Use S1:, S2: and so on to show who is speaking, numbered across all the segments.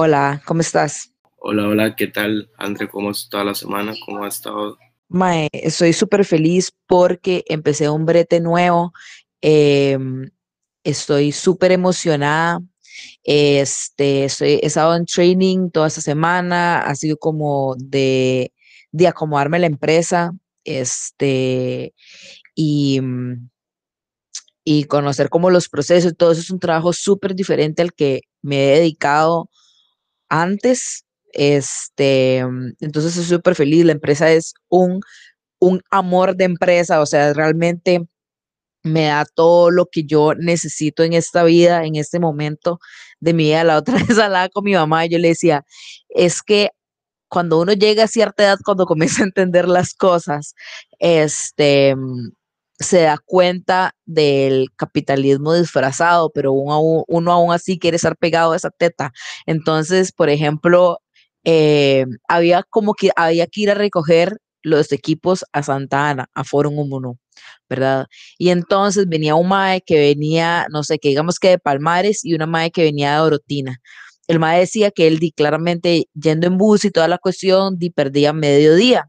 S1: Hola, ¿cómo estás?
S2: Hola, hola, ¿qué tal, André? ¿Cómo está la semana? ¿Cómo ha estado?
S1: Mae, estoy súper feliz porque empecé un brete nuevo. em, estoy súper emocionada. Este, estoy, he estado en training toda esta semana. Ha sido como de, de acomodarme a la empresa. Este, y, y conocer como los procesos todo eso es un trabajo súper diferente al que me he dedicado antes. Este, mm, entonces estoy súper feliz. La empresa es un, un amor de empresa, o sea, realmente me da todo lo que yo necesito en esta vida, en este momento de mi vida. La otra vez hablaba con mi mamá y yo le decía, es que cuando uno llega a cierta edad, cuando comienza a entender las cosas, este, mm, se da cuenta del capitalismo disfrazado, pero uno, aún- así quiere estar pegado a esa teta. Entonces, por ejemplo, eh, había como que había que ir a recoger los equipos a Santa Ana, a Forum 1, ¿verdad? Y entonces venía un mae que venía, no sé, que digamos que de Palmares y una mae que venía de Orotina. El mae decía que él di claramente yendo en bus y toda la cuestión, di perdía mediodía.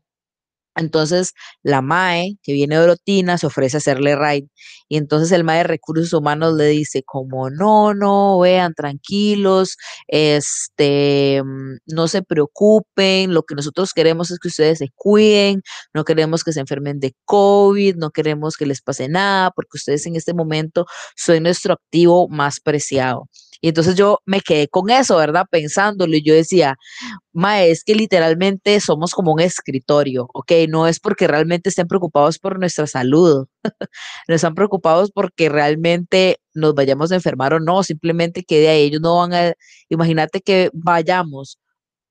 S1: Entonces, la MAE, que viene de Orotina, se ofrece a hacerle ride. Y entonces el MAE de Recursos Humanos le dice, como no, no, vean, tranquilos, este, mm, no se preocupen, lo que nosotros queremos es que ustedes se cuiden, no queremos que se enfermen de COVID, no queremos que les pase nada, porque ustedes en este momento son nuestro activo más preciado. Y entonces yo me quedé con eso, ¿verdad? Pensándolo y yo decía, Mae, es que literalmente somos como un escritorio, ¿ok? No es porque realmente estén preocupados por nuestra salud, no están preocupados porque realmente nos vayamos a enfermar o no, simplemente que de ahí ellos no van a, imagínate que vayamos,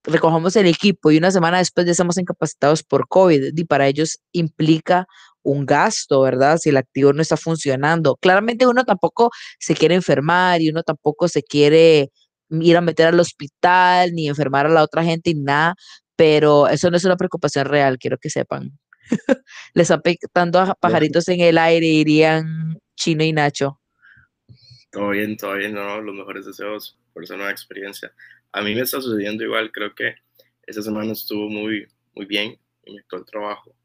S1: recojamos el equipo y una semana después ya estamos incapacitados por COVID y para ellos implica un gasto, ¿verdad? Si el activo no está funcionando. Claramente uno tampoco se quiere enfermar y uno tampoco se quiere ir a meter al hospital ni enfermar a la otra gente ni nada, pero eso no es una preocupación real, quiero que sepan. Les están picando a pajaritos en el aire, irían Chino y Nacho.
S2: Todo bien, todo bien, no, los mejores deseos por esa nueva experiencia. A mí me está sucediendo igual, creo que esa semana estuvo muy, muy bien en mi actual trabajo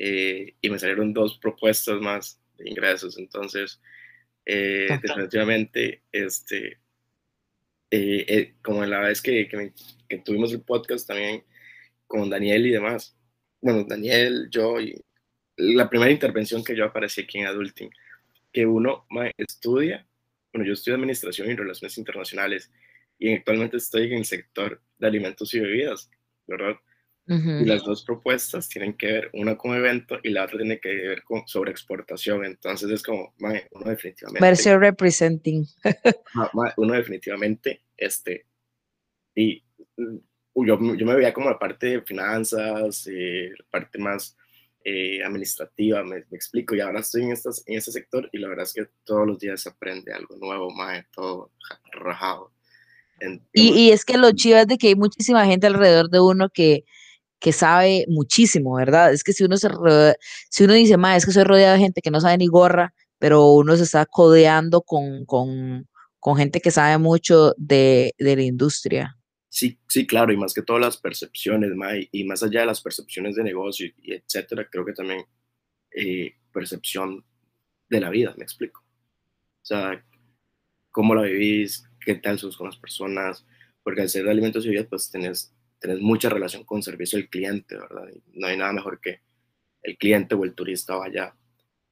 S2: eh, y me salieron dos propuestas más de ingresos, entonces eh, definitivamente, este, eh, eh, como la vez que, que, me- que tuvimos el podcast también con Daniel y demás, bueno, Daniel, yo y la primera intervención que yo aparecí aquí en Adulting, que uno estudia, bueno, yo estudio Administración y Relaciones Internacionales y actualmente estoy en el sector de alimentos y bebidas, ¿verdad? Y las dos propuestas tienen que ver, una con evento y la otra tiene que ver con sobre exportación. Entonces es como, mae, uno definitivamente,
S1: Mercer Representing.
S2: uno definitivamente, este, y mm, yo, yo me veía como la parte de finanzas, eh, la parte más eh, administrativa, me, me explico, y ahora estoy en, estas, en este sector y la verdad es que todos los días se aprende algo nuevo, mae, todo ja- rajado. En,
S1: Y, y es que lo chido es de que hay muchísima gente alrededor de uno que, que sabe muchísimo, ¿verdad? Es que si uno se si uno dice, ma, es que soy rodeado de gente que no sabe ni gorra, pero uno se está codeando con, con, con gente que sabe mucho de, de la industria.
S2: sí, sí, claro, y más que todas las percepciones, mae, y más allá de las percepciones de negocio y, y etcétera, creo que también eh, percepción de la vida, me explico. O sea, cómo la vivís, qué tal sos con las personas, porque al ser de alimentos y bebidas, pues tenés, tenés mucha relación con servicio al cliente, ¿verdad? Y no hay nada mejor que el cliente o el turista vaya,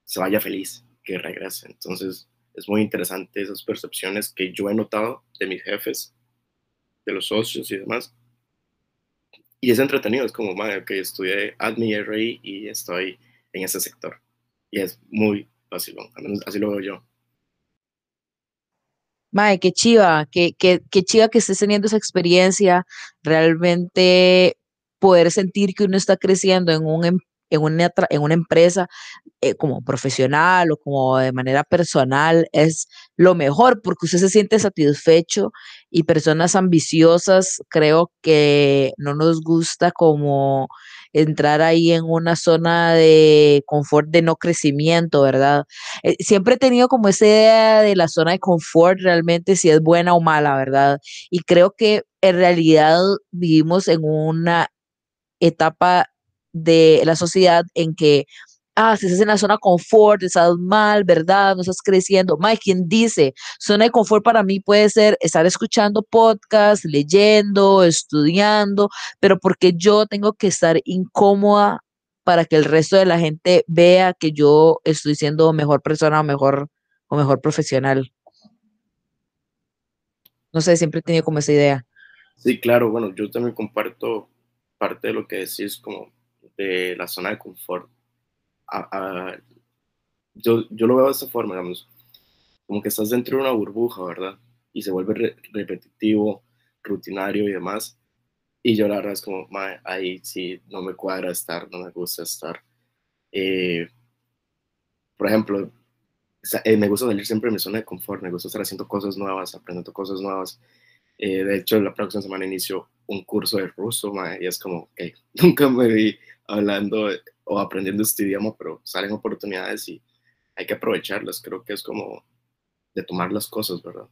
S2: se vaya feliz, que regrese. Entonces, es muy interesante esas percepciones que yo he notado de mis jefes, de los socios y demás. Y es entretenido, es como, madre, que estudié ADMI y y estoy en ese sector. Y es muy fácil, al menos así lo veo yo.
S1: Mae, qué chiva, qué, qué, chiva que estés teniendo esa experiencia, realmente poder sentir que uno está creciendo en un, em- en una, en una empresa eh, como profesional o como de manera personal es lo mejor porque usted se siente satisfecho y personas ambiciosas creo que no nos gusta como entrar ahí en una zona de confort de no crecimiento, ¿verdad? Eh, siempre he tenido como esa idea de la zona de confort realmente si es buena o mala, ¿verdad? Y creo que en realidad vivimos en una etapa de la sociedad en que ah, si estás en la zona confort, estás mal, ¿verdad? No estás creciendo. Mike, quien dice, zona de confort para mí puede ser estar escuchando podcast, leyendo, estudiando, pero porque yo tengo que estar incómoda para que el resto de la gente vea que yo estoy siendo mejor persona o mejor, o mejor profesional. No sé, siempre he tenido como esa idea.
S2: Sí, claro, bueno, yo también comparto parte de lo que decís como de la zona de confort yo, yo lo veo de esta forma, digamos, como que estás dentro de una burbuja, ¿verdad? Y se vuelve repetitivo, rutinario y demás. Y yo la verdad es como, ahí sí, no me cuadra estar, no me gusta estar. Eh, por ejemplo, eh, me gusta salir siempre de mi zona de confort, me gusta estar haciendo cosas nuevas, aprendiendo cosas nuevas. Eh, de hecho, la próxima semana inicio un curso de ruso, y es como, que nunca me vi hablando o aprendiendo este idioma, pero salen oportunidades y hay que aprovecharlas. Creo que es como de tomar las cosas, ¿verdad?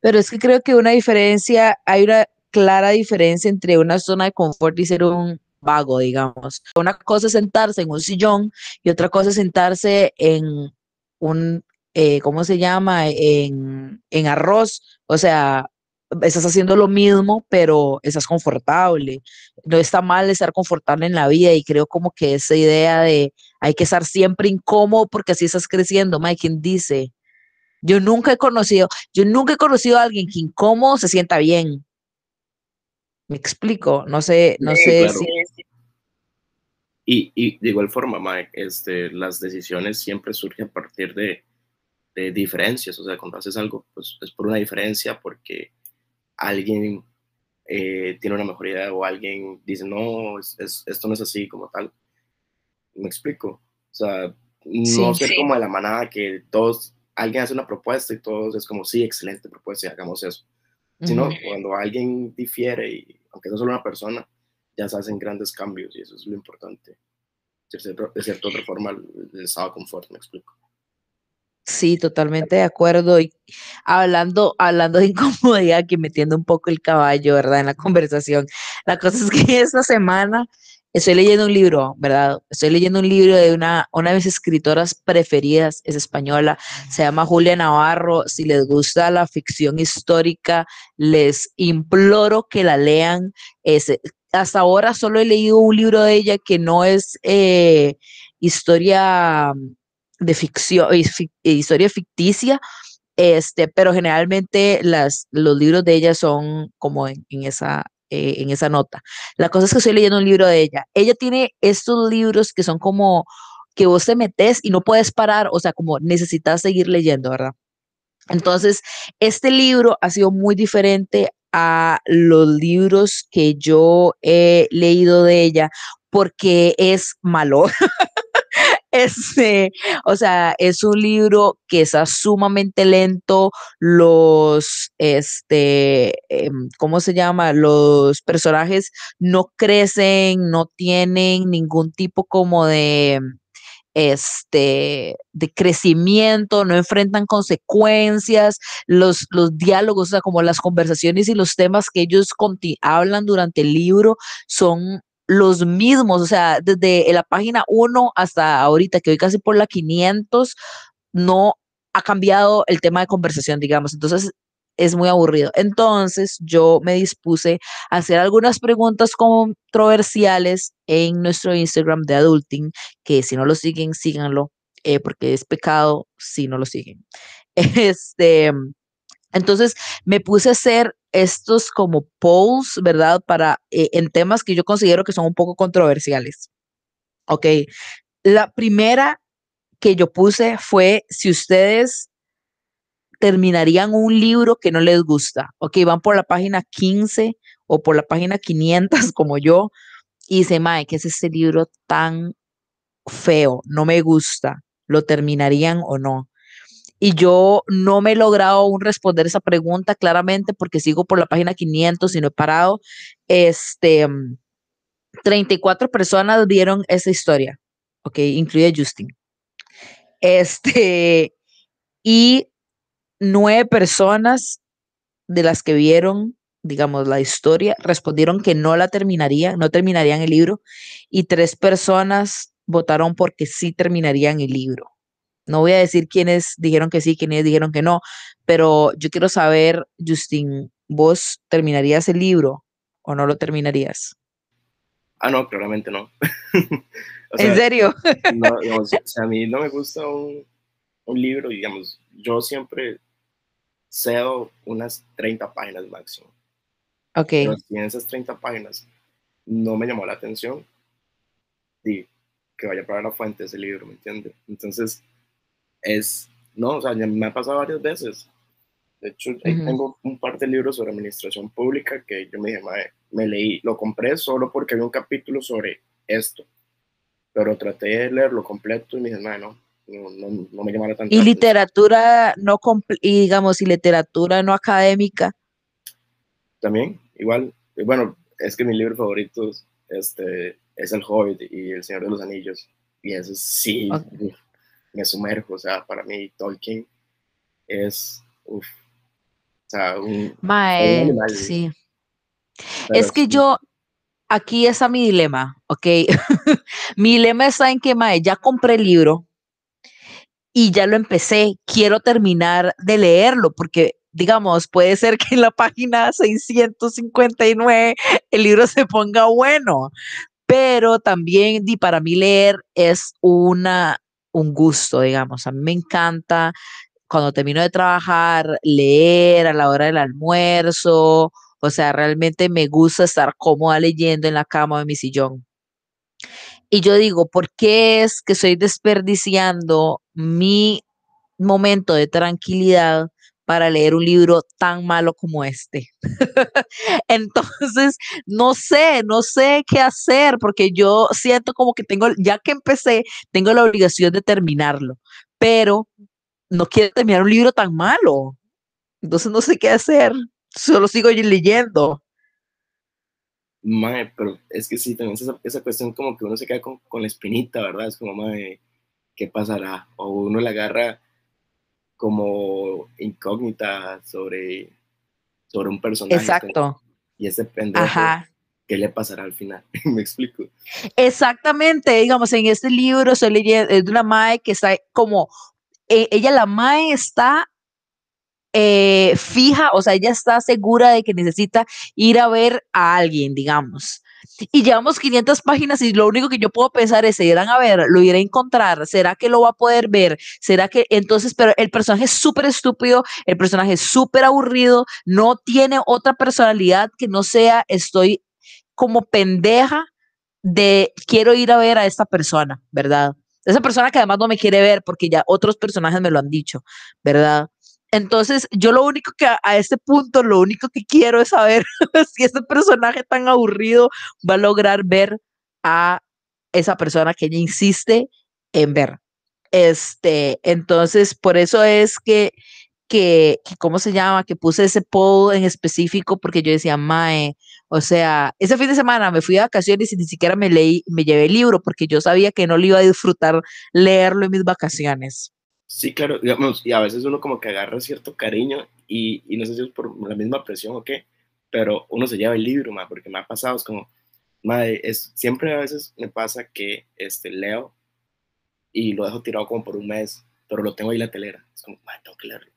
S1: Pero es que creo que una diferencia, hay una clara diferencia entre una zona de confort y ser un vago, digamos. Una cosa es sentarse en un sillón y otra cosa es sentarse en un, eh, ¿cómo se llama? En, en arroz. O sea, estás haciendo lo mismo, pero estás confortable. No está mal estar confortable en la vida y creo como que esa idea de hay que estar siempre incómodo porque así estás creciendo. Mike, quien dice, yo nunca he conocido, yo nunca he conocido a alguien que incómodo se sienta bien. Me explico, no sé, no sé si...
S2: Y, y, de igual forma, Mike, este, las decisiones siempre surgen a partir de, de diferencias. O sea, cuando haces algo, pues es por una diferencia, porque alguien eh, tiene una mejor idea o alguien dice, no, esto no es así como tal. Me explico. O sea, no ser como de la manada que todos, alguien hace una propuesta y todos es como, sí, excelente propuesta y hagamos eso. Sino cuando alguien difiere, y aunque no solo una persona, ya se hacen grandes cambios y eso es lo importante. De cierta, otra forma, el estado de confort, me explico.
S1: Sí, totalmente de acuerdo. Y hablando, hablando de incomodidad, que metiendo un poco el caballo, ¿verdad? En la conversación. La cosa es que esta semana estoy leyendo un libro, ¿verdad? Estoy leyendo un libro de una, una de mis escritoras preferidas, es española, se llama Julia Navarro. Si les gusta la ficción histórica, les imploro que la lean. hasta ahora solo he leído un libro de ella que no es eh, historia de ficción, historia ficticia, este, pero generalmente las, los libros de ella son como en, esa, eh, en esa nota. La cosa es que estoy leyendo un libro de ella. Ella tiene estos libros que son como que vos te metes y no puedes parar, o sea, como necesitas seguir leyendo, ¿verdad? Entonces, este libro ha sido muy diferente a los libros que yo he leído de ella porque es malo. Este, o sea, es un libro que está sumamente lento. Los, este, em, ¿cómo se llama? Los personajes no crecen, no tienen ningún tipo como de, este, de crecimiento, no enfrentan consecuencias, los, los diálogos, o sea, como las conversaciones y los temas que ellos hablan durante el libro son los mismos, o sea, desde la página 1 hasta ahorita, que hoy casi por la 500, no ha cambiado el tema de conversación, digamos. Entonces, es muy aburrido. Entonces, yo me dispuse a hacer algunas preguntas controversiales en nuestro Instagram de Adulting, que si no lo siguen, síganlo, eh, porque es pecado si no lo siguen. Este, entonces, me puse a hacer estos como polls, ¿verdad? Para, eh, en temas que yo considero que son un poco controversiales. Ok, la primera que yo puse fue si ustedes terminarían un libro que no les gusta. Ok, van por la página 15 o por la página 500 como yo y dice, Mae, ¿qué es este libro tan feo, no me gusta, ¿lo terminarían o no? Y yo no me he logrado aún responder esa pregunta claramente porque sigo por la página 500 y no he parado. Este, 34 personas vieron esa historia, ok, incluye Justin. Este, y nueve personas de las que vieron, digamos, la historia, respondieron que no la terminarían, no terminarían el libro, y tres personas votaron porque sí terminarían el libro. No voy a decir quiénes dijeron que sí, quiénes dijeron que no, pero yo quiero saber, Justin, ¿vos terminarías el libro o no lo terminarías?
S2: Ah, no, claramente no.
S1: ¿En serio?
S2: o sea, a mí no me gusta un, un libro, digamos, yo siempre cedo unas 30 páginas máximo.
S1: Ok.
S2: Pero si en esas 30 páginas no me llamó la atención, y que vaya para la fuente ese libro, ¿me entiendes? Entonces, es, no, o sea, me ha pasado varias veces. De hecho, tengo un par de libros sobre administración pública que yo me dije, me leí, lo compré solo porque había un capítulo sobre esto, pero traté de leerlo completo y me dije, no, no, no, me llamara tanto.
S1: ¿Y literatura no, y digamos, y literatura no académica?
S2: También, igual, bueno, es que mi libro favorito este, es El Hobbit y El Señor de los Anillos, y eso sí, me sumerjo, o sea, para mí Tolkien es, uff, o sea, un,
S1: Mae, sí. es que yo, aquí está mi dilema, ¿ok? mi dilema está en que, Mae, ya compré el libro, y ya lo empecé, quiero terminar de leerlo porque digamos, puede ser que en la página 659 el libro se ponga bueno, pero también y para mí leer es una, un gusto, digamos, a mí me encanta cuando termino de trabajar, leer a la hora del almuerzo, o sea, realmente me gusta estar cómoda leyendo en la cama de mi sillón. Y yo digo, ¿por qué es que estoy desperdiciando mi momento de tranquilidad para leer un libro tan malo como este. Entonces, no sé, no sé qué hacer porque yo siento como que tengo, ya que empecé, tengo la obligación de terminarlo, pero no quiero terminar un libro tan malo. Entonces, no sé qué hacer, solo sigo leyendo.
S2: Mae, pero es que sí, también esa, esa cuestión como que uno se queda con, con la espinita, ¿verdad? Es como, mae, ¿qué pasará? O uno le agarra como incógnita sobre, sobre un personaje.
S1: Exacto.
S2: Y ese pendejo, ¿qué le pasará al final? ¿Me explico?
S1: Exactamente, digamos, en este libro estoy leyendo, es de una mae que está como, e, ella la mae está eh, fija, o sea, ella está segura de que necesita ir a ver a alguien, digamos. Y llevamos 500 páginas y lo único que yo puedo pensar es, se irán a ver, lo iré a encontrar, ¿será que lo va a poder ver? ¿Será que entonces, pero el personaje es súper estúpido, el personaje es súper aburrido, no tiene otra personalidad que no sea, estoy como pendeja de quiero ir a ver a esta persona, ¿verdad? Esa persona que además no me quiere ver porque ya otros personajes me lo han dicho, ¿verdad? Entonces, yo lo único que a, este punto, lo único que quiero es saber si este personaje tan aburrido va a lograr ver a esa persona que ella insiste en ver. Este, entonces, por eso es que, que, ¿cómo se llama? Que puse ese poll en específico porque yo decía, Mae, o sea, ese fin de semana me fui de vacaciones y ni siquiera me leí, me llevé el libro porque yo sabía que no lo iba a disfrutar leerlo en mis vacaciones.
S2: Sí, claro, digamos, y a veces uno como que agarra cierto cariño y, y no sé si es por la misma presión o qué, pero uno se lleva el libro, ma, porque me ha pasado, es como, madre, es, siempre a veces me pasa que este, leo y lo dejo tirado como por un mes, pero lo tengo ahí en la telera, es como, madre, tengo que leerlo.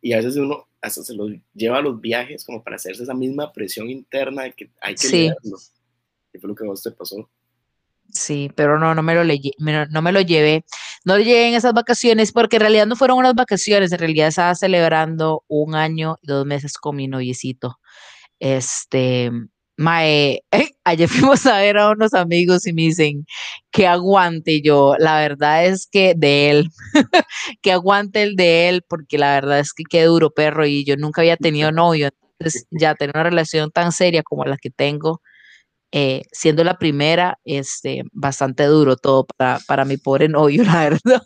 S2: Y a veces uno hasta se lo lleva a los viajes como para hacerse esa misma presión interna de que hay que leerlo. Y fue lo que a vos te pasó.
S1: Sí, pero no, no me lo no me lo llevé. No llegué en esas vacaciones porque en realidad no fueron unas vacaciones, en realidad estaba celebrando un año y dos meses con mi noviecito. Este, Mae, ayer fuimos a ver a unos amigos y me dicen que aguante yo. La verdad es que de él, que aguante el de él, porque la verdad es que qué duro perro y yo nunca había tenido novio. Entonces, ya tener una relación tan seria como la que tengo, eh, siendo la primera, este, bastante duro todo para, para mi pobre novio, la verdad.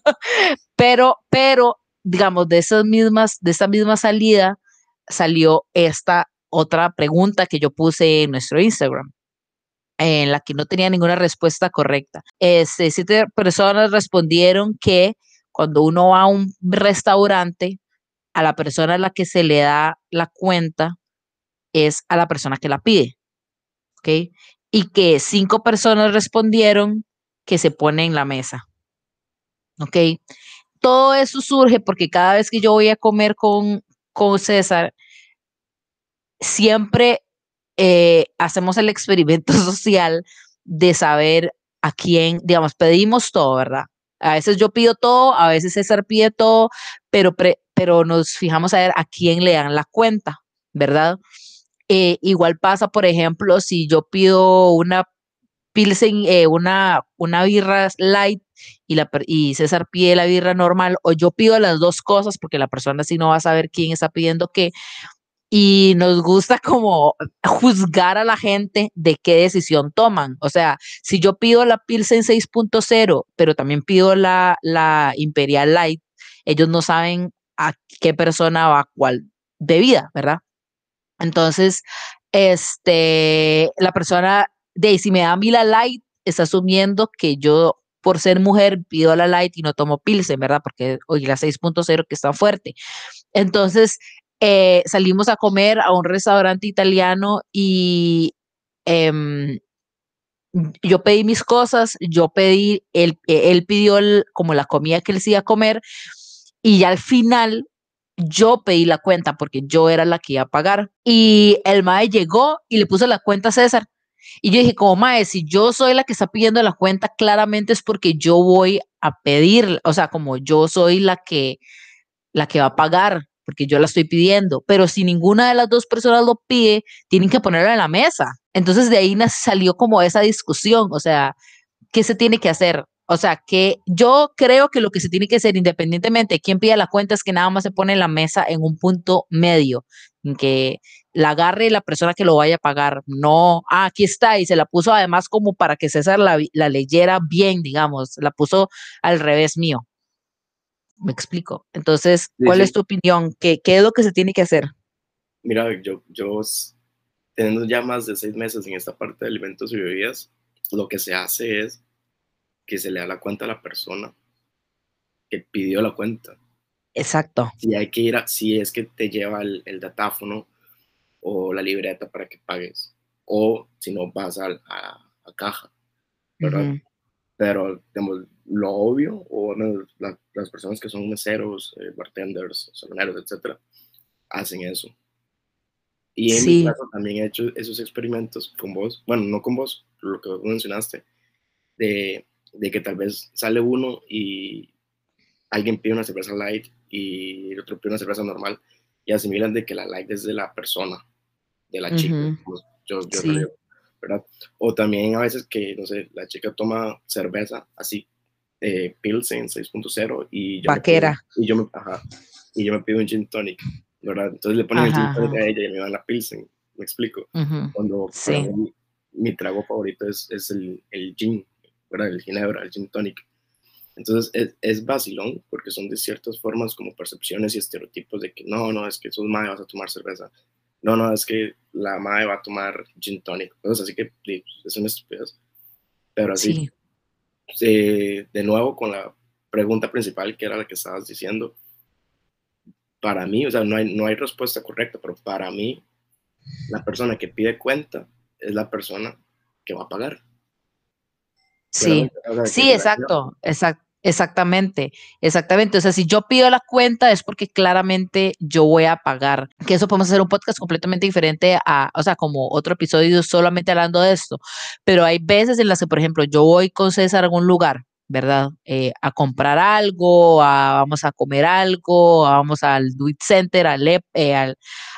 S1: Pero, pero, digamos, de esas mismas, de esa misma salida, salió esta otra pregunta que yo puse en nuestro Instagram en la que no tenía ninguna respuesta correcta. Este, siete personas respondieron que cuando uno va a un restaurante, a la persona a la que se le da la cuenta es a la persona que la pide. ¿Ok? Y que cinco personas respondieron que se pone en la mesa. ¿Ok? Todo eso surge porque cada vez que yo voy a comer con, con César, siempre eh, hacemos el experimento social de saber a quién, digamos, pedimos todo, ¿verdad? A veces yo pido todo, a veces César pide todo, pero, pero nos fijamos a ver a quién le dan la cuenta, ¿verdad? Eh, igual pasa, por ejemplo, si yo pido una pilsen, eh, una, una birra light y, la, y César pide la birra normal, o yo pido las dos cosas porque la persona así no va a saber quién está pidiendo qué, y nos gusta como juzgar a la gente de qué decisión toman. O sea, si yo pido la Pilsen 6.0, pero también pido la, la Imperial Light, ellos no saben a qué persona va cuál bebida, ¿verdad? Entonces, este, la persona de si me da a mí la Light, está asumiendo que yo por ser mujer pido la light y no tomo pilsen, ¿verdad? Porque hoy la 6.0 que está fuerte. Entonces, eh, salimos a comer a un restaurante italiano y em, yo pedí mis cosas, yo pedí, él, él pidió como la comida que él se iba a comer y ya al final yo pedí la cuenta porque yo era la que iba a pagar y el mae llegó y le puso la cuenta a César. Y yo dije, como mae, si yo soy la que está pidiendo la cuenta, claramente es porque yo voy a pedir, o sea, como yo soy la que la que va a pagar porque yo la estoy pidiendo, pero si ninguna de las dos personas lo pide, tienen que ponerlo en la mesa. Entonces de ahí salió como esa discusión, o sea, ¿qué se tiene que hacer? O sea, que yo creo que lo que se tiene que hacer, independientemente de quién pida la cuenta, es que nada más se pone en la mesa en un punto medio, en que la agarre la persona que lo vaya a pagar. No, ah, aquí está, y se la puso además como para que César la, la leyera bien, digamos, la puso al revés mío. Me explico. Entonces, ¿cuál es tu opinión? ¿Qué, ¿Qué, es lo que se tiene que hacer?
S2: Mira, yo, yo, teniendo ya más de seis meses en esta parte de alimentos y bebidas, lo que se hace es que se le da la cuenta a la persona que pidió la cuenta.
S1: Exacto.
S2: Si hay que ir a, si es que te lleva el, el datáfono o la libreta para que pagues, o si no vas a, a, caja, ¿verdad? Pero, digamos, lo obvio, o las personas que son meseros, eh, bartenders, saloneros, etcétera, hacen eso. Y en mi caso también he hecho esos experimentos con vos, bueno, no con vos, lo que mencionaste, de, de que tal vez sale uno y alguien pide una cerveza light y el otro pide una cerveza normal y asimilan de que la light es de la persona, de la chica. Pues, yo, yo ¿verdad? O también a veces que, no sé, la chica toma cerveza así, eh, Pilsen 6.0 y yo
S1: Vaquera.
S2: y, yo me, ajá, y yo me pido un gin tonic, ¿verdad? Entonces le ponen el gin tonic a ella y me dan la Pilsen, me explico. Cuando mi, trago favorito es, es el, el, gin, ¿verdad? El ginebra, el gin tonic. Entonces es, es vacilón porque son de ciertas formas como percepciones y estereotipos de que no, no, es que sos madre, vas a tomar cerveza. No, no, es que la madre va a tomar gin tonic. Cosas así que es una estupidez. Pero así, eh, de nuevo con la pregunta principal que era la que estabas diciendo, para mí, o sea, no hay, no hay respuesta correcta, pero para mí, la persona que pide cuenta es la persona que va a pagar.
S1: Sí, sí, exacto, exacto. Exactamente, exactamente. O sea, si yo pido la cuenta es porque claramente yo voy a pagar. Que eso podemos hacer un podcast completamente diferente a, o sea, como otro episodio solamente hablando de esto. Pero hay veces en las que, por ejemplo, yo voy con César a algún lugar, ¿verdad? Eh, a comprar algo, vamos a comer algo, vamos al Do It Center, al, eh, al,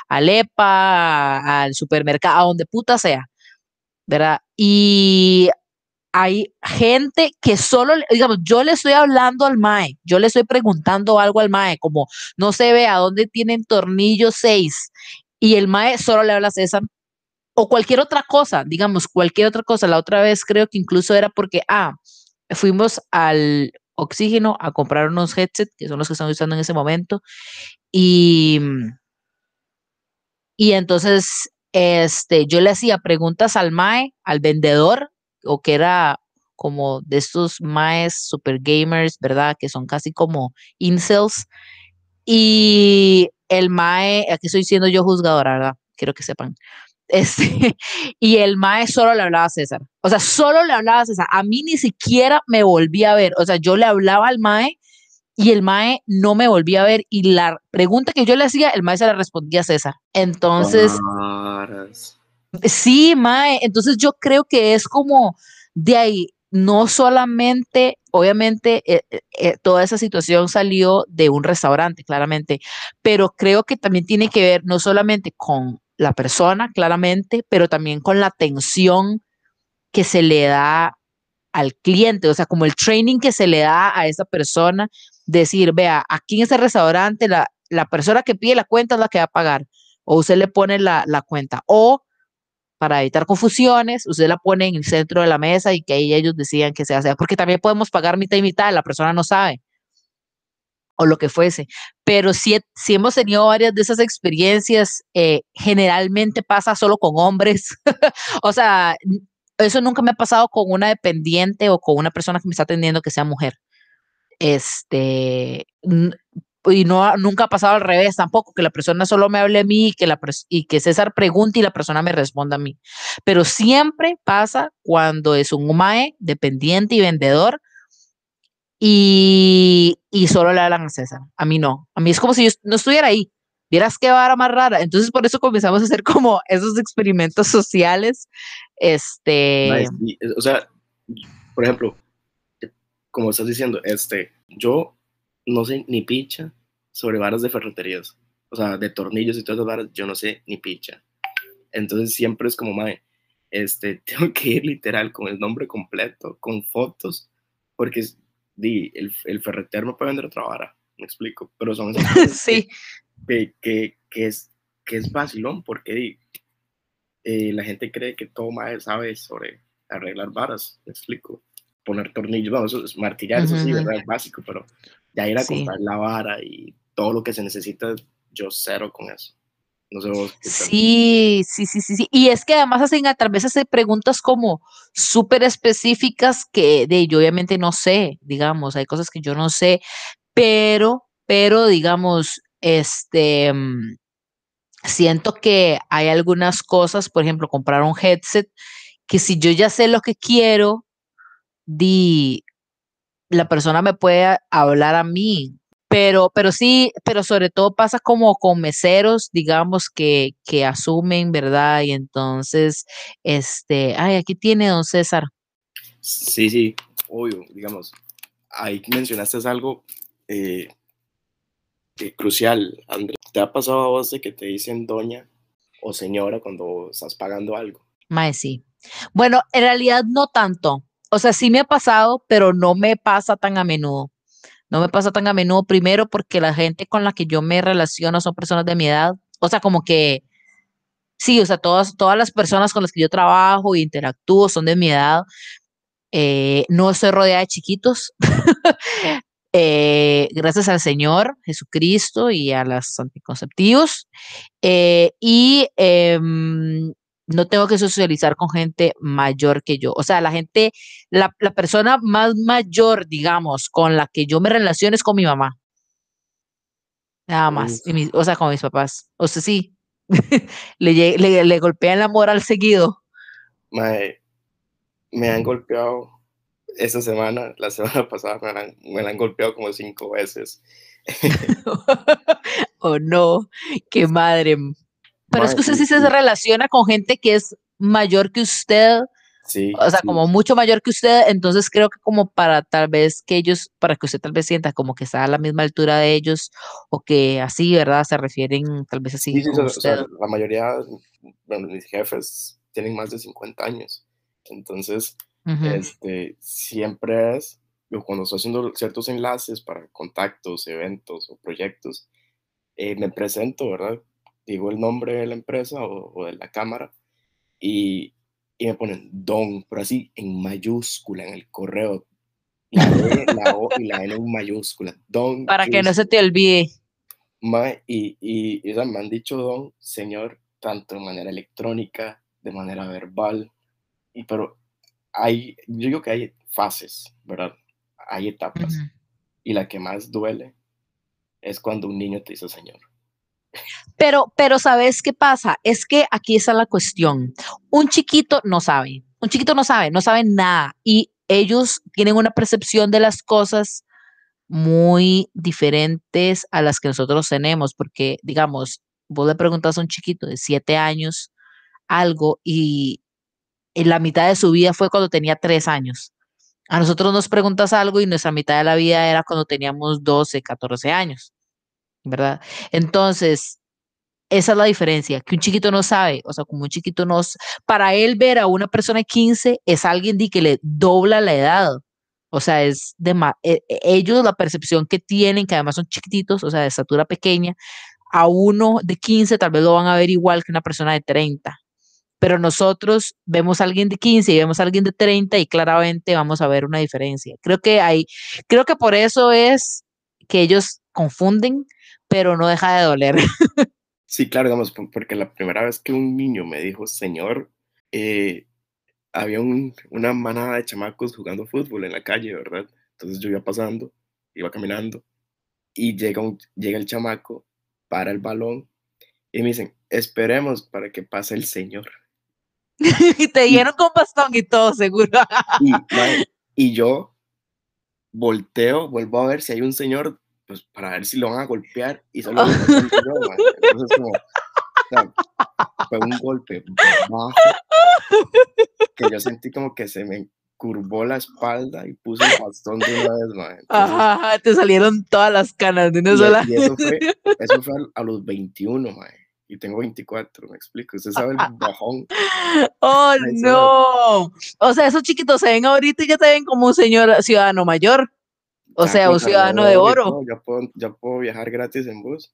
S1: al EPA, al supermercado, a donde puta sea, ¿verdad? Y hay gente que solo, digamos, yo le estoy hablando al MAE, yo le estoy preguntando algo al MAE, como no se ve a dónde tienen tornillo 6, y el MAE solo le habla a César. o cualquier otra cosa, digamos, cualquier otra cosa. La otra vez creo que incluso era porque, ah, fuimos al oxígeno a comprar unos headsets, que son los que están usando en ese momento, y, y entonces este, yo le hacía preguntas al MAE, al vendedor, o que era como de estos MAEs super gamers, ¿verdad? Que son casi como incels. Y el MAE, aquí estoy siendo yo juzgadora, ¿verdad? Quiero que sepan. Este, y el mae solo le hablaba a César. O sea, solo le hablaba a César. A mí ni siquiera me volvía a ver. O sea, yo le hablaba al mae y el mae no me volvía a ver. Y la pregunta que yo le hacía, el mae se la respondía a César. Entonces, sí, mae. Entonces yo creo que es como de ahí, no solamente, obviamente, eh, eh, eh, toda esa situación salió de un restaurante, claramente, pero creo que también tiene que ver no solamente con la persona, claramente, pero también con la atención que se le da al cliente, o sea, como el training que se le da a esa persona, decir, vea, aquí en ese restaurante la, la persona que pide la cuenta es la que va a pagar, o usted le pone la, la cuenta, o para evitar confusiones, usted la pone en el centro de la mesa y que ahí ellos decidan que se hace, porque también podemos pagar mitad y mitad, la persona no sabe o lo que fuese. Pero si, si hemos tenido varias de esas experiencias, eh, generalmente pasa solo con hombres. o sea, eso nunca me ha pasado con una dependiente o con una persona que me está atendiendo que sea mujer. Este, y no, nunca ha pasado al revés tampoco, que la persona solo me hable a mí y que, la, y que César pregunte y la persona me responda a mí. Pero siempre pasa cuando es un UMAE, dependiente y vendedor, y, y solo le hablan a César. A mí no. A mí es como si yo no estuviera ahí. Vieras qué vara más rara. Entonces, por eso comenzamos a hacer como esos experimentos sociales. Este.
S2: o sea, por ejemplo, como estás diciendo, este, yo no sé ni picha sobre varas de ferreterías. O sea, de tornillos y todas esas varas, yo no sé ni picha. Entonces siempre es como, mae, este, tengo que ir literal con el nombre completo, con fotos, porque di, el, el ferretero no puede vender otra vara, me explico, pero son esas
S1: sí.
S2: que, que, que, es, que es vacilón, porque di, eh, la gente cree que todo más sabe sobre arreglar varas, me explico, poner tornillos, bueno, es martillar, eso sí, ¿verdad? Es básico, pero ya ir a comprar la vara y todo lo que se necesita, yo cero con eso. No sé
S1: sí, sí, sí, sí, sí. Y es que además hacen a través de preguntas como súper específicas que de yo obviamente no sé, digamos, hay cosas que yo no sé, pero, pero digamos, este, mm, siento que hay algunas cosas, por ejemplo, comprar un headset, que si yo ya sé lo que quiero, di, la persona me puede hablar a mí, pero, pero sí, pero sobre todo pasa como con meseros, digamos, que, que asumen, ¿verdad? Y entonces, este, ay, aquí tiene don César.
S2: Sí, sí, obvio, digamos, ahí mencionaste algo eh, eh, crucial, Andrés. ¿Te ha pasado a vos de que te dicen doña o señora cuando estás pagando algo?
S1: Mae, sí. Bueno, en realidad no tanto. O sea, sí me ha pasado, pero no me pasa tan a menudo. No me pasa tan a menudo, primero porque la gente con la que yo me relaciono son personas de mi edad. O sea, como que, sí, o sea, todas, todas las personas con las que yo trabajo e interactúo son de mi edad. Eh, no estoy rodeada de chiquitos. Eh, gracias al Señor Jesucristo y a los anticonceptivos. Eh, y em, no tengo que socializar con gente mayor que yo. O sea, la gente, la, la persona más mayor, digamos, con la que yo me relaciono es con mi mamá. Nada más. o sea, con mis papás. O sea, sí. le, le, le, golpean la moral seguido.
S2: me han golpeado esta semana, la semana pasada me la, me la han golpeado como cinco veces.
S1: oh no, qué madre. Pero es que usted sí se relaciona con gente que es mayor que usted, sí, o sea, como mucho mayor que usted, entonces creo que como para tal vez que ellos, para que usted tal vez sienta como que está a la misma altura de ellos, o que así, ¿verdad? Se refieren tal vez así.
S2: Sí, usted. la mayoría, bueno, mis jefes tienen más de 50 años, entonces, este, siempre es, cuando estoy haciendo ciertos enlaces para contactos, eventos o proyectos, eh, me presento, ¿verdad? Digo el nombre de la empresa o, de la cámara y, y me ponen don, pero así en mayúscula en el correo. La D, la O y la N en mayúscula. Don.
S1: Para que no se te olvide.
S2: y, y, y me han dicho don, señor, tanto de manera electrónica, de manera verbal, y, pero hay, yo digo que hay fases, ¿verdad? Hay etapas. Y la que más duele es cuando un niño te dice señor.
S1: Pero, pero ¿sabes qué pasa? Es que aquí está la cuestión. Un chiquito no sabe, un chiquito no sabe, no sabe nada y ellos tienen una percepción de las cosas muy diferentes a las que nosotros tenemos, porque digamos, vos le preguntas a un chiquito de siete años algo y en la mitad de su vida fue cuando tenía tres años. A nosotros nos preguntas algo y nuestra mitad de la vida era cuando teníamos 12, 14 años, ¿verdad? Entonces, esa es la diferencia, que un chiquito no sabe, o sea, como un chiquito no, para él ver a una persona de 15 es alguien de que le dobla la edad, o sea, es de e, e, ellos la percepción que tienen, que además son chiquititos, o sea, de estatura pequeña, a uno de 15 tal vez lo van a ver igual que una persona de 30, pero nosotros vemos a alguien de 15 y vemos a alguien de 30 y claramente vamos a ver una diferencia. Creo que hay, creo que por eso es que ellos confunden, pero no deja de doler.
S2: Sí, claro, digamos, porque la primera vez que un niño me dijo señor, eh, había una manada de chamacos jugando fútbol en la calle, ¿verdad? Entonces yo iba pasando, iba caminando, y llega, llega el chamaco, para el balón, y me dicen, esperemos para que pase el señor.
S1: y te dieron con bastón y todo, seguro.
S2: y, y yo volteo, vuelvo a ver si hay un señor pues para ver si lo van a golpear y solo Entonces como, fue un golpe bajo que yo sentí como que se me curvó la espalda y puse el bastón de una vez, man.
S1: Ajá, te salieron todas las canas de una sola.
S2: Y eso fue, eso fue a, los 21, man. Y tengo 24, me explico. Usted sabe el bajón.
S1: Oh, no. O sea, esos chiquitos se ven ahorita y ya se ven como un señor ciudadano mayor. O sea, un ciudadano de oro.
S2: Ya puedo, viajar gratis en bus.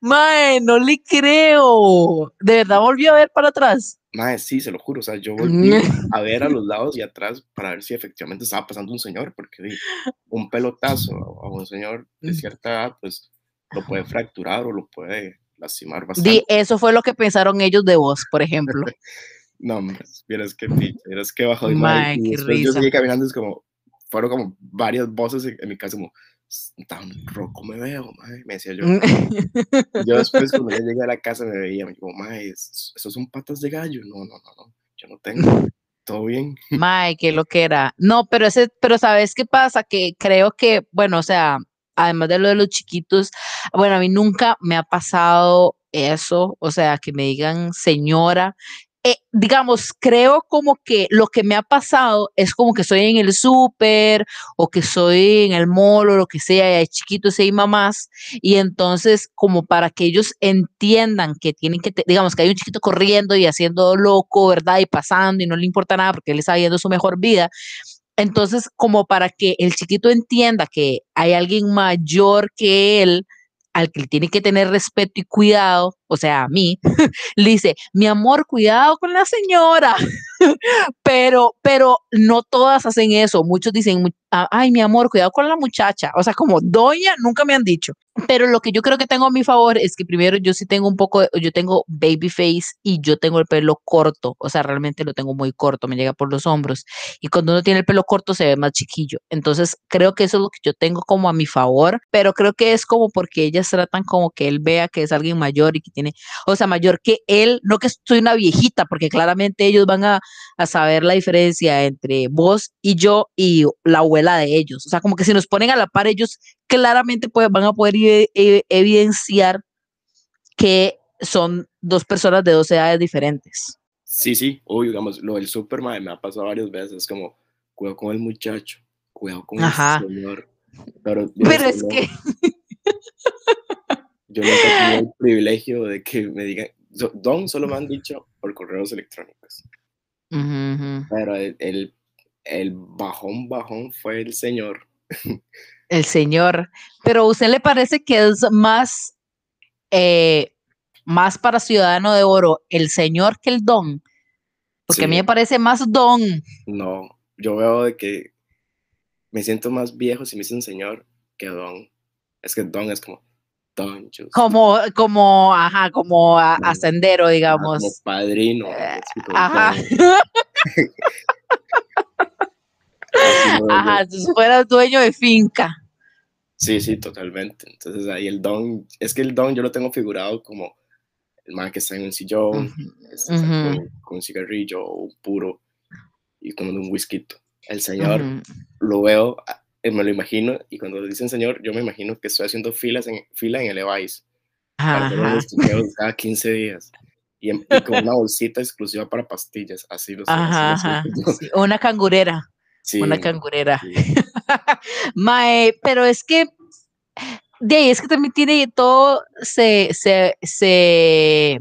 S1: Mae, no le creo. ¿De verdad volvió a ver para atrás?
S2: Mae, sí, se lo juro. O sea, yo volví a ver a los lados y atrás para ver si efectivamente estaba pasando un señor, porque un pelotazo a un señor de cierta edad, pues lo puede fracturar o lo puede lastimar bastante.
S1: Di, eso fue lo que pensaron ellos de vos, por ejemplo.
S2: no, hombre, vieras que vieras que bajo de Mae, y después yo seguí caminando, es como, fueron como varias voces en, mi casa como, tan roco me veo, me decía yo. yo después cuando yo llegué a la casa me veía, me dijo, mae, esos son patas de gallo. No, no, no, no, yo no tengo. Todo bien.
S1: Mae, qué lo que era. No, pero ese, pero ¿sabes qué pasa? Que creo que, bueno, o sea, además de lo de los chiquitos, bueno, a mí nunca me ha pasado eso, o sea, que me digan señora, eh, digamos, creo como que lo que me ha pasado es como que estoy en el súper o que soy en el mall o lo que sea, y chiquitos y hay mamás, y entonces como para que ellos entiendan que tienen que, digamos, que hay un chiquito corriendo y haciendo loco, ¿verdad? Y pasando y no le importa nada porque él está viendo su mejor vida. Entonces, como para que el chiquito entienda que hay alguien mayor que él, al que tiene que tener respeto y cuidado, o sea, a mí, le dice, mi amor, cuidado con la señora. pero, pero no todas hacen eso. Muchos dicen, ay, mi amor, cuidado con la muchacha. O sea, como doña, nunca me han dicho. Pero lo que yo creo que tengo a mi favor es que primero yo sí tengo un poco, yo tengo baby face y yo tengo el pelo corto. O sea, realmente lo tengo muy corto, me llega por los hombros. Y cuando uno tiene el pelo corto se ve más chiquillo. Entonces, creo que eso es lo que yo tengo como a mi favor. Pero creo que es como porque ellas tratan como que él vea que es alguien mayor y que tiene, o sea, mayor que él. No que soy una viejita, porque claramente ellos van a, a saber la diferencia entre vos y yo y la abuela de ellos. O sea, como que si nos ponen a la par, ellos claramente van a poder e, evidenciar que son dos personas de dos edades diferentes.
S2: Sí, sí, uy, digamos, lo del Superman me ha pasado varias veces, como, cuidado con el muchacho, cuidado con el señor. Pero,
S1: Pero es que...
S2: Yo tengo el privilegio de que me digan, Don solo me han dicho por correos electrónicos. Pero el, el, bajón, bajón fue el señor.
S1: El señor. Pero ¿a usted le parece que es más, eh, más para Ciudadano de Oro el señor que el don? Porque a mí me parece más don.
S2: No, yo veo de que me siento más viejo si me dicen señor que don. Es que don es como
S1: Como, como, ajá, como ascendero, digamos.
S2: como padrino.
S1: Eh, ajá. ajá, si fueras dueño de finca.
S2: Sí, sí, totalmente. Entonces ahí el don, es que el don yo lo tengo figurado como el man que está en un sillón, con, un cigarrillo o un puro y tomando un whisky. El señor lo veo, me lo imagino, y cuando dicen señor, yo me imagino que estoy haciendo filas en, fila en el Evice para hacer cada 15 días. Y, con una bolsita exclusiva para pastillas, así lo
S1: Ajá, Una cangurera. Sí, una cangurera. Mae, pero es que de ahí es que también tiene todo, se, se, se,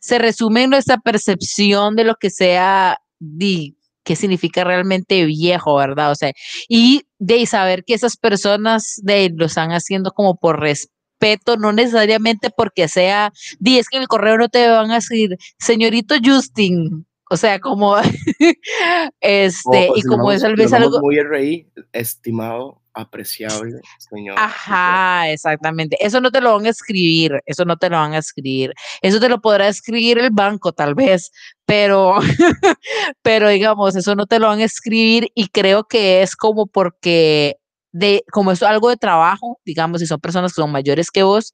S1: se resume en nuestra percepción de lo que sea, di, qué significa realmente viejo, ¿verdad? O sea, y de saber que esas personas de, lo están haciendo como por respeto, no necesariamente porque sea, di, es que en el correo no te van a decir, señorito Justin, o sea, como, este, y como es tal vez algo...
S2: Muy RI, estimado apreciable, señor.
S1: Ajá, exactamente. Eso no te lo van a escribir, eso no te lo van a escribir. Eso te lo podrá escribir el banco, tal vez, pero, pero digamos, eso no te lo van a escribir y creo que es como porque de, como es algo de trabajo, digamos, si son personas que son mayores que vos,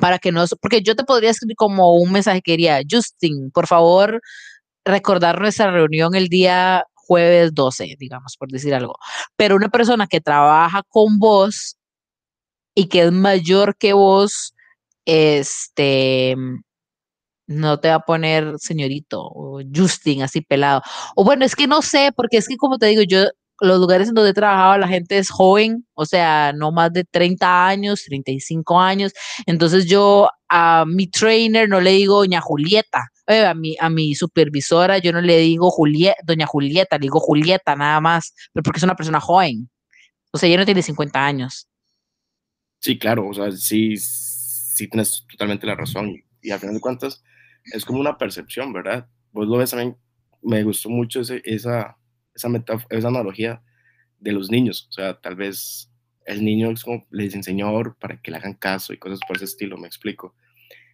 S1: para que no, porque yo te podría escribir como un mensaje que diría, Justin, por favor, recordar nuestra reunión el día jueves 12, digamos, por decir algo. Pero una persona que trabaja con vos y que es mayor que vos, este, no te va a poner señorito o Justin así pelado. O bueno, es que no sé, porque es que como te digo, yo los lugares en donde he trabajado la gente es joven, o sea, no más de 30 años, 35 años. Entonces yo a mi trainer no le digo doña Julieta, a, mi, a mi supervisora yo no le digo Julieta, doña Julieta, le digo Julieta nada más, pero porque es una persona joven. O sea, ella no tiene 50 años.
S2: Sí, claro, o sea, sí, sí tienes totalmente la razón. Y al final de cuentas, es como una percepción, ¿verdad? Vos lo ves también, me gustó mucho esa, esa, esa analogía de los niños. O sea, tal vez el niño es como, le dicen señor para que le hagan caso y cosas por ese estilo, me explico.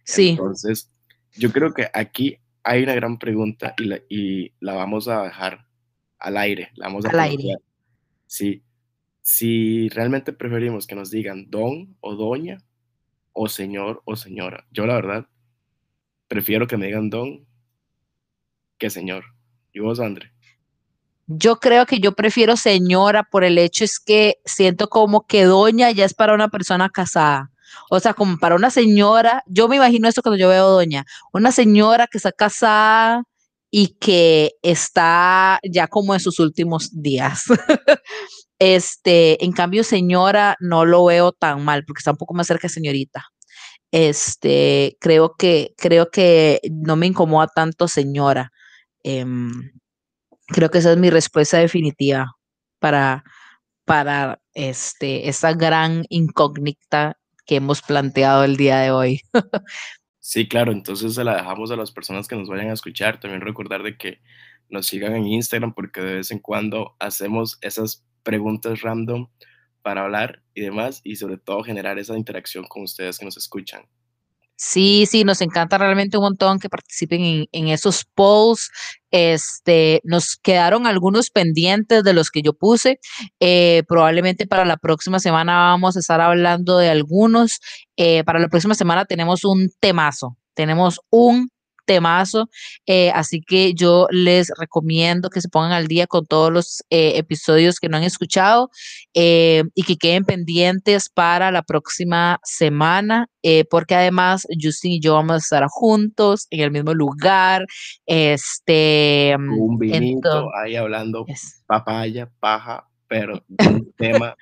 S1: Sí.
S2: Entonces, yo creo que aquí hay una gran pregunta y la, y la vamos a dejar al aire. La vamos a
S1: al aire.
S2: Sí. Si realmente preferimos que nos digan don o doña o señor o señora. Yo la verdad prefiero que me digan don que señor. ¿Y vos, André?
S1: Yo creo que yo prefiero señora por el hecho es que siento como que doña ya es para una persona casada. O sea, como para una señora, yo me imagino esto cuando yo veo doña, una señora que está casada y que está ya como en sus últimos días. este, en cambio, señora no lo veo tan mal porque está un poco más cerca de señorita. Este, creo que, creo que no me incomoda tanto señora. Em, creo que esa es mi respuesta definitiva para, para este, esa gran incógnita que hemos planteado el día de hoy.
S2: sí, claro, entonces se la dejamos a las personas que nos vayan a escuchar. También recordar de que nos sigan en Instagram porque de vez en cuando hacemos esas preguntas random para hablar y demás y sobre todo generar esa interacción con ustedes que nos escuchan.
S1: Sí, sí, nos encanta realmente un montón que participen en, esos polls. Este, nos quedaron algunos pendientes de los que yo puse. Eh, probablemente para la próxima semana vamos a estar hablando de algunos. Eh, para la próxima semana tenemos un temazo. Tenemos un temazo. Eh, así que yo les recomiendo que se pongan al día con todos los eh, episodios que no han escuchado eh, y que queden pendientes para la próxima semana, porque además Justin y yo vamos a estar juntos en el mismo lugar. Este,
S2: un vinito ahí hablando papaya, paja, pero un tema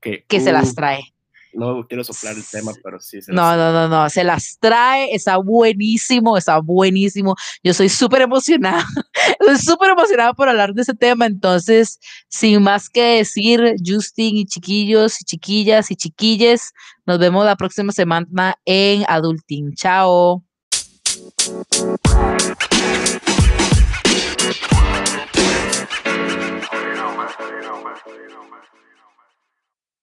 S2: que,
S1: que se las trae
S2: no quiero soplar el tema, pero sí.
S1: Se no, no, no, no, se las trae, está buenísimo, está buenísimo. Yo soy súper emocionada, estoy súper emocionada por hablar de ese tema, entonces, sin más que decir, Justin y chiquillos y chiquillas y chiquilles, nos vemos la próxima semana en Adulting. Chao.
S3: you know, man.